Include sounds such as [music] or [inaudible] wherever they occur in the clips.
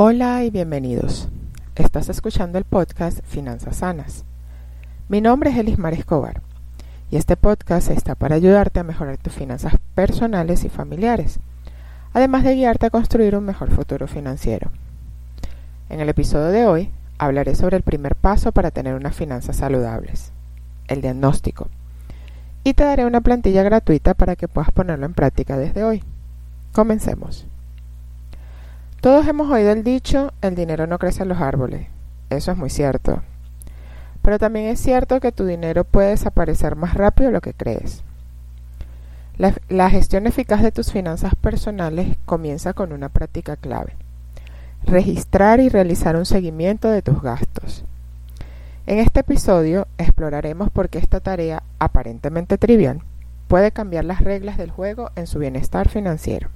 Hola y bienvenidos. Estás escuchando el podcast Finanzas Sanas. Mi nombre es Elismar Escobar y este podcast está para ayudarte a mejorar tus finanzas personales y familiares, además de guiarte a construir un mejor futuro financiero. En el episodio de hoy hablaré sobre el primer paso para tener unas finanzas saludables, el diagnóstico, y te daré una plantilla gratuita para que puedas ponerlo en práctica desde hoy. Comencemos. Todos hemos oído el dicho, el dinero no crece en los árboles. Eso es muy cierto. Pero también es cierto que tu dinero puede desaparecer más rápido de lo que crees. La, gestión eficaz de tus finanzas personales comienza con una práctica clave. Registrar y realizar un seguimiento de tus gastos. En este episodio exploraremos por qué esta tarea, aparentemente trivial, puede cambiar las reglas del juego en su bienestar financiero.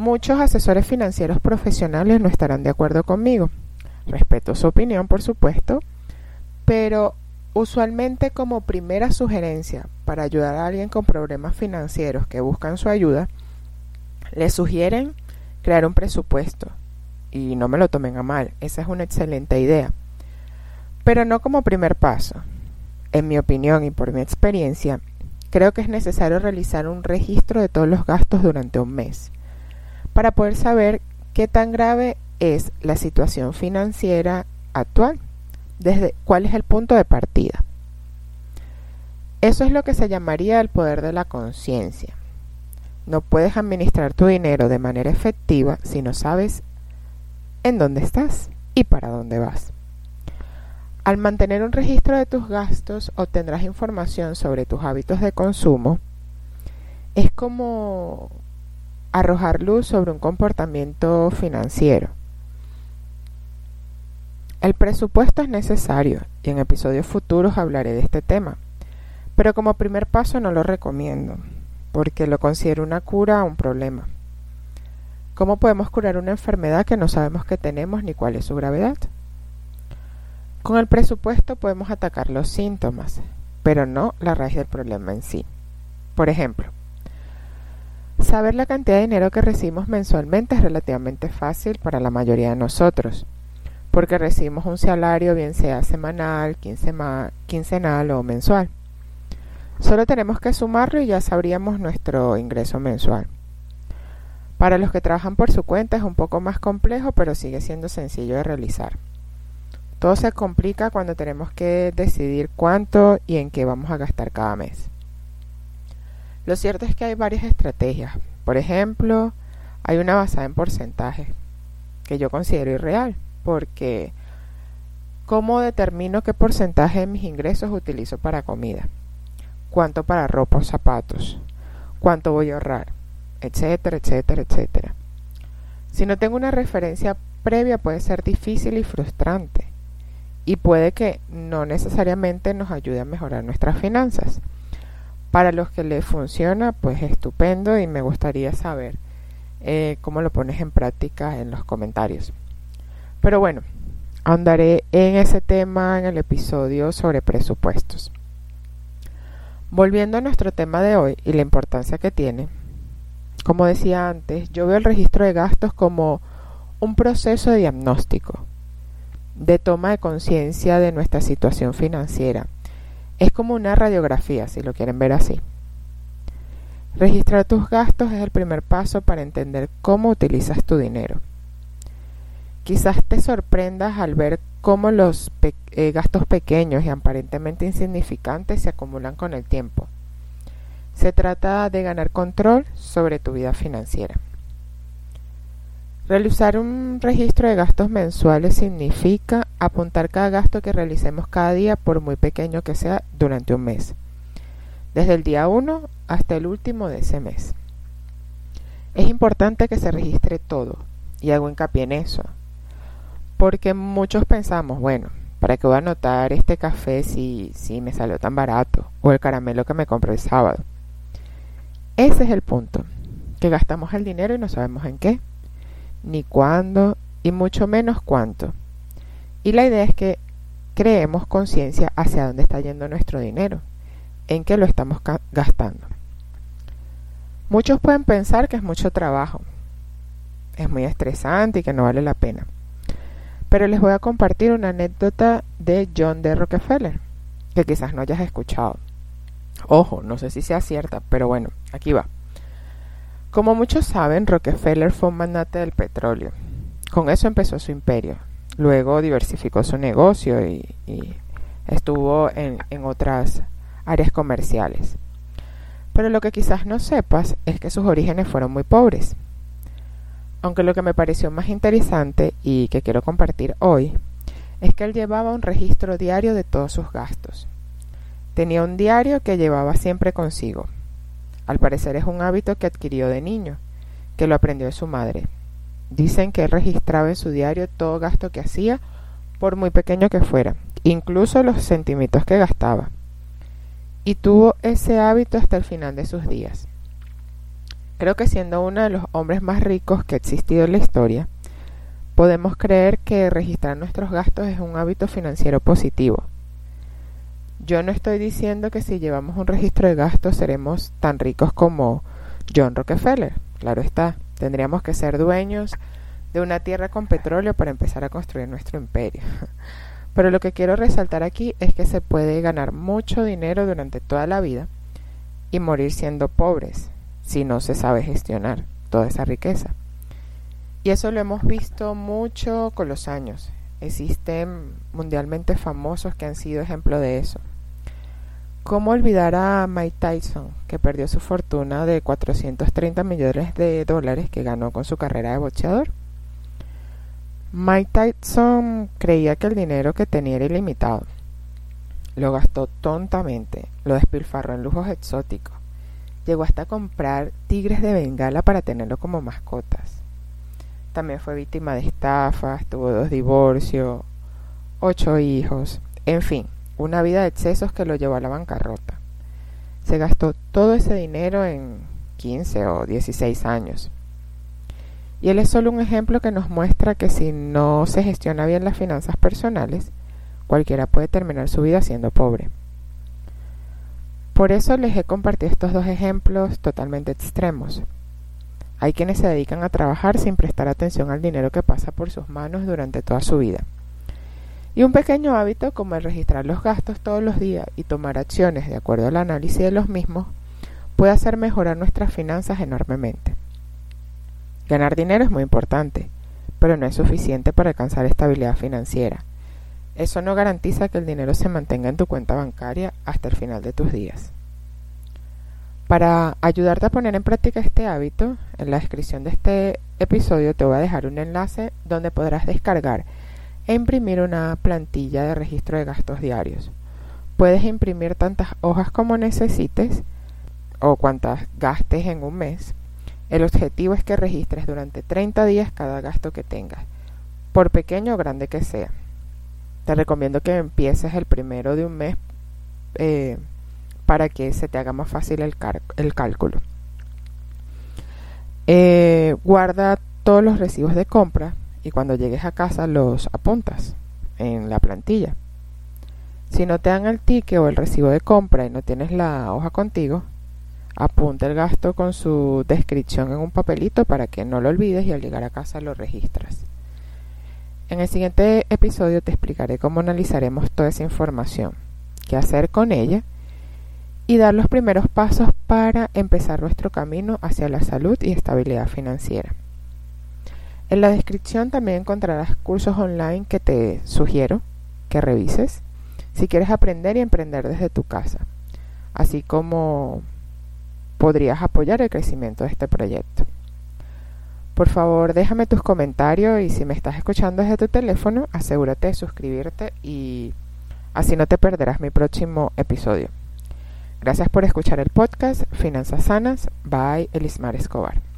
Muchos asesores financieros profesionales no estarán de acuerdo conmigo. Respeto su opinión, por supuesto, pero usualmente como primera sugerencia para ayudar a alguien con problemas financieros que buscan su ayuda, le sugieren crear un presupuesto. Y no me lo tomen a mal, esa es una excelente idea. Pero no como primer paso. En mi opinión y por mi experiencia, creo que es necesario realizar un registro de todos los gastos durante un mes para poder saber qué tan grave es la situación financiera actual, desde cuál es el punto de partida. Eso es lo que se llamaría el poder de la conciencia. No puedes administrar tu dinero de manera efectiva si no sabes en dónde estás y para dónde vas. Al mantener un registro de tus gastos obtendrás información sobre tus hábitos de consumo. Es como arrojar luz sobre un comportamiento financiero. El presupuesto es necesario y en episodios futuros hablaré de este tema, pero como primer paso no lo recomiendo, porque lo considero una cura a un problema. ¿Cómo podemos curar una enfermedad que no sabemos que tenemos ni cuál es su gravedad? Con el presupuesto podemos atacar los síntomas, pero no la raíz del problema en sí. Por ejemplo, Saber la cantidad de dinero que recibimos mensualmente es relativamente fácil para la mayoría de nosotros, porque recibimos un salario bien sea semanal, quincenal o mensual. Solo tenemos que sumarlo y ya sabríamos nuestro ingreso mensual. Para los que trabajan por su cuenta es un poco más complejo, pero sigue siendo sencillo de realizar. Todo se complica cuando tenemos que decidir cuánto y en qué vamos a gastar cada mes. Lo cierto es que hay varias estrategias. Por ejemplo, hay una basada en porcentajes que yo considero irreal, porque ¿cómo determino qué porcentaje de mis ingresos utilizo para comida? ¿Cuánto para ropa o zapatos? ¿Cuánto voy a ahorrar? Etcétera, etcétera, etcétera. Si no tengo una referencia previa puede ser difícil y frustrante y puede que no necesariamente nos ayude a mejorar nuestras finanzas. Para los que le funciona, pues estupendo y me gustaría saber eh, cómo lo pones en práctica en los comentarios. Pero bueno, andaré en ese tema en el episodio sobre presupuestos. Volviendo a nuestro tema de hoy y la importancia que tiene, como decía antes, yo veo el registro de gastos como un proceso de diagnóstico, de toma de conciencia de nuestra situación financiera es como una radiografía, si lo quieren ver así. Registrar tus gastos es el primer paso para entender cómo utilizas tu dinero. Quizás te sorprendas al ver cómo los eh, gastos pequeños y aparentemente insignificantes se acumulan con el tiempo. Se trata de ganar control sobre tu vida financiera. Realizar un registro de gastos mensuales significa apuntar cada gasto que realicemos cada día, por muy pequeño que sea, durante un mes, desde el día 1 hasta el último de ese mes. Es importante que se registre todo, y hago hincapié en eso, porque muchos pensamos, bueno, ¿para qué voy a anotar este café si, si me salió tan barato? O el caramelo que me compré el sábado. Ese es el punto, que gastamos el dinero y no sabemos en qué ni cuándo y mucho menos cuánto. Y la idea es que creemos conciencia hacia dónde está yendo nuestro dinero, en qué lo estamos gastando. Muchos pueden pensar que es mucho trabajo. es muy estresante y que no vale la pena. Pero les voy a compartir una anécdota de John D. Rockefeller, que quizás no hayas escuchado. Ojo, no sé si sea cierta, pero bueno, aquí va. Como muchos saben, Rockefeller fue un magnate del petróleo. Con eso empezó su imperio. Luego diversificó su negocio y, estuvo en, en otras áreas comerciales. Pero lo que quizás no sepas es que sus orígenes fueron muy pobres. Aunque lo que me pareció más interesante y que quiero compartir hoy es que él llevaba un registro diario de todos sus gastos. Tenía un diario que llevaba siempre consigo. Al parecer es un hábito que adquirió de niño, que lo aprendió de su madre. Dicen que él registraba en su diario todo gasto que hacía, por muy pequeño que fuera, incluso los centímetros que gastaba. Y tuvo ese hábito hasta el final de sus días. Creo que siendo uno de los hombres más ricos que ha existido en la historia, podemos creer que registrar nuestros gastos es un hábito financiero positivo. Yo no estoy diciendo que si llevamos un registro de gastos seremos tan ricos como John Rockefeller. Claro está, tendríamos que ser dueños de una tierra con petróleo para empezar a construir nuestro imperio. [laughs] Pero lo que quiero resaltar aquí es que se puede ganar mucho dinero durante toda la vida y morir siendo pobres, si no se sabe gestionar toda esa riqueza. Y eso lo hemos visto mucho con los años. Existen mundialmente famosos que han sido ejemplo de eso. ¿Cómo olvidar a Mike Tyson, que perdió su fortuna de 430 millones de dólares que ganó con su carrera de boxeador? Mike Tyson creía que el dinero que tenía era ilimitado. Lo gastó tontamente, lo despilfarró en lujos exóticos Llegó hasta comprar tigres de Bengala para tenerlo como mascotas. También fue víctima de estafas, tuvo dos divorcios, ocho hijos, en fin, una vida de excesos que lo llevó a la bancarrota. Se gastó todo ese dinero en 15 o 16 años. Y él es solo un ejemplo que nos muestra que si no se gestiona bien las finanzas personales, cualquiera puede terminar su vida siendo pobre. Por eso les he compartido estos dos ejemplos totalmente extremos. Hay quienes se dedican a trabajar sin prestar atención al dinero que pasa por sus manos durante toda su vida. Y un pequeño hábito como el registrar los gastos todos los días y tomar acciones de acuerdo al análisis de los mismos puede hacer mejorar nuestras finanzas enormemente. Ganar dinero es muy importante, pero no es suficiente para alcanzar estabilidad financiera. Eso no garantiza que el dinero se mantenga en tu cuenta bancaria hasta el final de tus días. Para ayudarte a poner en práctica este hábito, en la descripción de este episodio te voy a dejar un enlace donde podrás descargar e imprimir una plantilla de registro de gastos diarios. Puedes imprimir tantas hojas como necesites o cuantas gastes en un mes. El objetivo es que registres durante 30 días cada gasto que tengas, por pequeño o grande que sea te recomiendo que empieces el primero de un mes eh, para que se te haga más fácil el, cálculo. Eh, guarda todos los recibos de compra y cuando llegues a casa los apuntas en la plantilla. Si no te dan el ticket o el recibo de compra y no tienes la hoja contigo, apunta el gasto con su descripción en un papelito para que no lo olvides y al llegar a casa lo registras. En el siguiente episodio te explicaré cómo analizaremos toda esa información, qué hacer con ella y dar los primeros pasos para empezar nuestro camino hacia la salud y estabilidad financiera. En la descripción también encontrarás cursos online que te sugiero que revises si quieres aprender y emprender desde tu casa, así como podrías apoyar el crecimiento de este proyecto. Por favor, déjame tus comentarios y si me estás escuchando desde tu teléfono, asegúrate de suscribirte y así no te perderás mi próximo episodio. Gracias por escuchar el podcast Finanzas Sanas by Elismar Escobar.